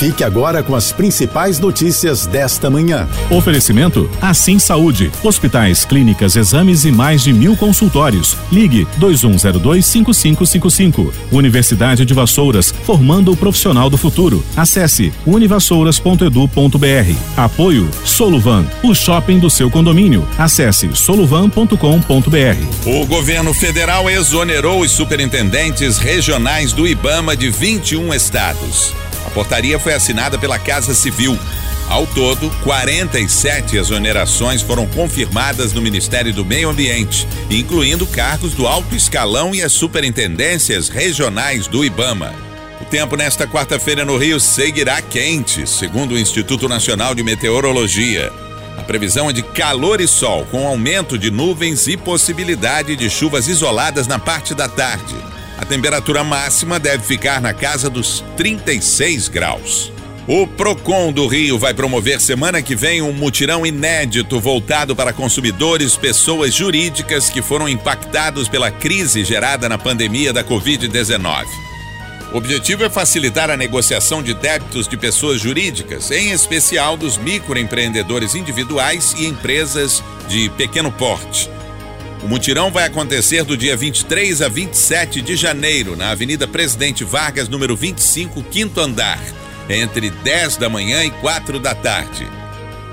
Fique agora com as principais notícias desta manhã. Oferecimento Assim Saúde. Hospitais, clínicas, exames e mais de mil consultórios. Ligue 2102-5555. Universidade de Vassouras, formando o profissional do futuro. Acesse univassouras.edu.br. Apoio Soluvan, o shopping do seu condomínio. Acesse soluvan.com.br. O governo federal exonerou os superintendentes regionais do IBAMA de 21 estados. A portaria foi assinada pela Casa Civil. Ao todo, 47 exonerações foram confirmadas no Ministério do Meio Ambiente, incluindo cargos do alto escalão e as superintendências regionais do IBAMA. O tempo nesta quarta-feira no Rio seguirá quente, segundo o Instituto Nacional de Meteorologia. A previsão é de calor e sol, com aumento de nuvens e possibilidade de chuvas isoladas na parte da tarde. A temperatura máxima deve ficar na casa dos 36 graus. O Procon do Rio vai promover semana que vem um mutirão inédito voltado para consumidores, pessoas jurídicas que foram impactados pela crise gerada na pandemia da Covid-19. O objetivo é facilitar a negociação de débitos de pessoas jurídicas, em especial dos microempreendedores individuais e empresas de pequeno porte. O mutirão vai acontecer do dia 23 a 27 de janeiro, na Avenida Presidente Vargas, número 25, quinto andar, entre 10 da manhã e 4 da tarde.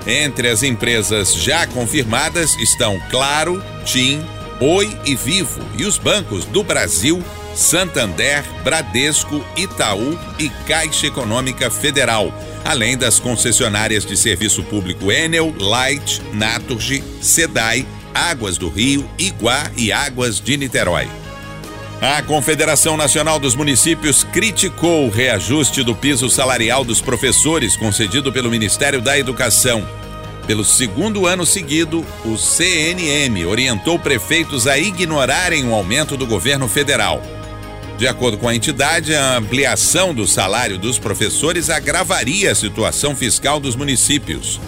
Entre as empresas já confirmadas estão Claro, TIM, Oi e Vivo, e os bancos do Brasil, Santander, Bradesco, Itaú e Caixa Econômica Federal, além das concessionárias de serviço público Enel, Light, Naturgy, Sedai Águas do Rio, Iguá e Águas de Niterói. A Confederação Nacional dos Municípios criticou o reajuste do piso salarial dos professores concedido pelo Ministério da Educação. Pelo segundo ano seguido, o CNM orientou prefeitos a ignorarem o aumento do governo federal. De acordo com a entidade, a ampliação do salário dos professores agravaria a situação fiscal dos municípios.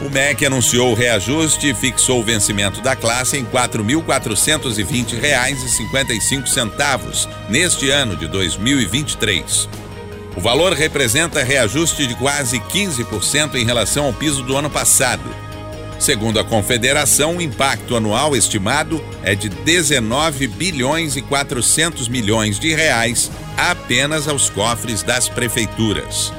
O MEC anunciou o reajuste e fixou o vencimento da classe em R$ 4.420,55 neste ano de 2023. O valor representa reajuste de quase 15% em relação ao piso do ano passado. Segundo a Confederação, o impacto anual estimado é de 19 bilhões e 400 milhões de reais apenas aos cofres das prefeituras.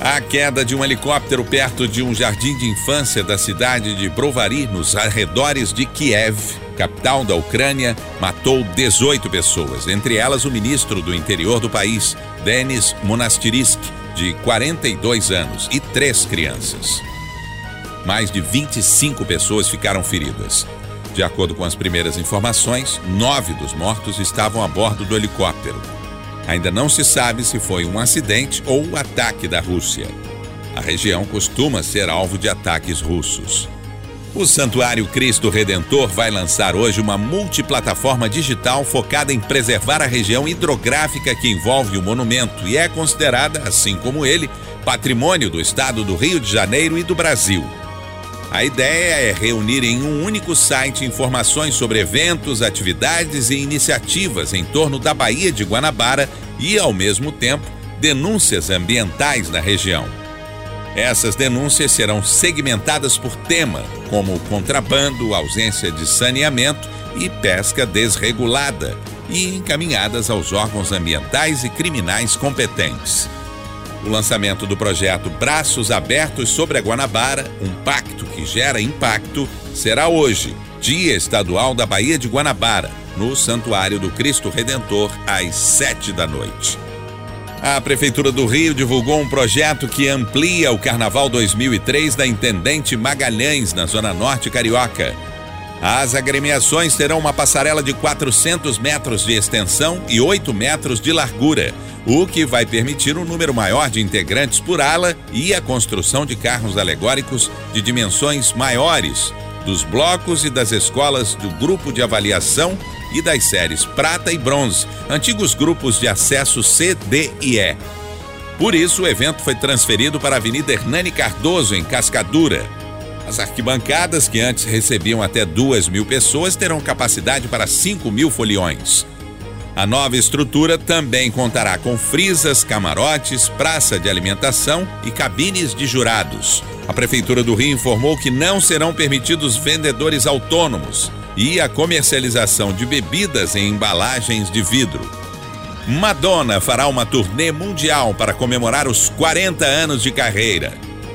A queda de um helicóptero perto de um jardim de infância da cidade de Brovary, nos arredores de Kiev, capital da Ucrânia, matou 18 pessoas, entre elas o ministro do interior do país, Denis Monastirisk, de 42 anos, e três crianças. Mais de 25 pessoas ficaram feridas. De acordo com as primeiras informações, nove dos mortos estavam a bordo do helicóptero. Ainda não se sabe se foi um acidente ou um ataque da Rússia. A região costuma ser alvo de ataques russos. O Santuário Cristo Redentor vai lançar hoje uma multiplataforma digital focada em preservar a região hidrográfica que envolve o monumento e é considerada, assim como ele, patrimônio do estado do Rio de Janeiro e do Brasil. A ideia é reunir em um único site informações sobre eventos, atividades e iniciativas em torno da Baía de Guanabara e, ao mesmo tempo, denúncias ambientais na região. Essas denúncias serão segmentadas por tema, como contrabando, ausência de saneamento e pesca desregulada, e encaminhadas aos órgãos ambientais e criminais competentes. O lançamento do projeto Braços Abertos sobre a Guanabara, um pacto que gera impacto, será hoje, Dia Estadual da Baía de Guanabara, no Santuário do Cristo Redentor, às sete da noite. A Prefeitura do Rio divulgou um projeto que amplia o Carnaval 2003 da Intendente Magalhães, na Zona Norte Carioca. As agremiações terão uma passarela de 400 metros de extensão e 8 metros de largura, o que vai permitir um número maior de integrantes por ala e a construção de carros alegóricos de dimensões maiores, dos blocos e das escolas do grupo de avaliação e das séries Prata e Bronze, antigos grupos de acesso C, D e E. Por isso, o evento foi transferido para a Avenida Hernani Cardoso, em Cascadura. As arquibancadas, que antes recebiam até 2 mil pessoas, terão capacidade para 5 mil foliões. A nova estrutura também contará com frisas, camarotes, praça de alimentação e cabines de jurados. A Prefeitura do Rio informou que não serão permitidos vendedores autônomos e a comercialização de bebidas em embalagens de vidro. Madonna fará uma turnê mundial para comemorar os 40 anos de carreira.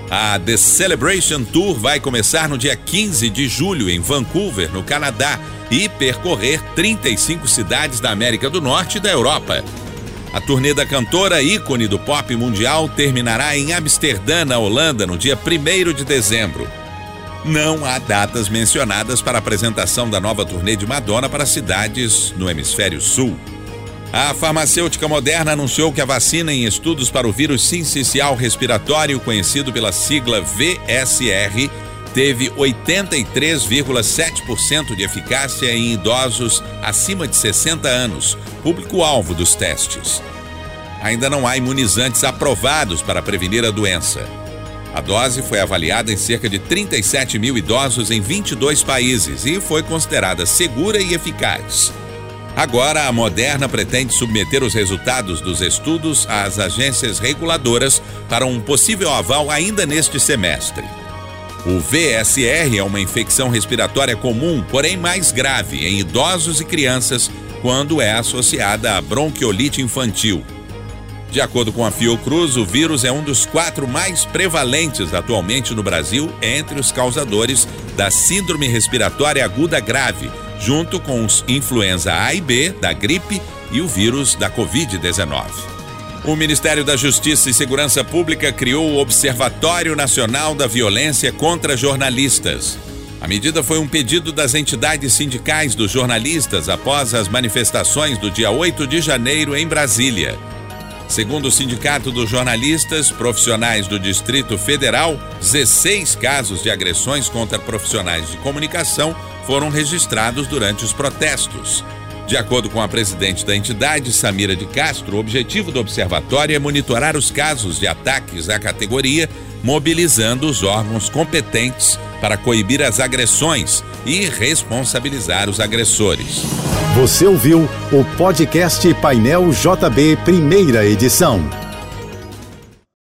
A The Celebration Tour vai começar no dia 15 de julho em Vancouver, no Canadá, e percorrer 35 cidades da América do Norte e da Europa. A turnê da cantora ícone do pop mundial terminará em Amsterdã, na Holanda, no dia 1 de dezembro. Não há datas mencionadas para a apresentação da nova turnê de Madonna para cidades no hemisfério sul. A farmacêutica Moderna anunciou que a vacina em estudos para o vírus sincicial respiratório, conhecido pela sigla VSR, teve 83,7% de eficácia em idosos acima de 60 anos, público-alvo dos testes. Ainda não há imunizantes aprovados para prevenir a doença. A dose foi avaliada em cerca de 37 mil idosos em 22 países e foi considerada segura e eficaz. Agora, a Moderna pretende submeter os resultados dos estudos às agências reguladoras para um possível aval ainda neste semestre. O VSR é uma infecção respiratória comum, porém mais grave, em idosos e crianças quando é associada à bronquiolite infantil. De acordo com a Fiocruz, o vírus é um dos quatro mais prevalentes atualmente no Brasil entre os causadores da Síndrome Respiratória Aguda Grave, junto com os influenza A e B, da gripe e o vírus da Covid-19. O Ministério da Justiça e Segurança Pública criou o Observatório Nacional da Violência contra Jornalistas. A medida foi um pedido das entidades sindicais dos jornalistas após as manifestações do dia 8 de janeiro em Brasília. Segundo o Sindicato dos Jornalistas Profissionais do Distrito Federal, 16 casos de agressões contra profissionais de comunicação foram registrados durante os protestos. De acordo com a presidente da entidade, Samira de Castro, o objetivo do observatório é monitorar os casos de ataques à categoria, mobilizando os órgãos competentes para coibir as agressões e responsabilizar os agressores. Você ouviu o podcast Painel JB, primeira edição.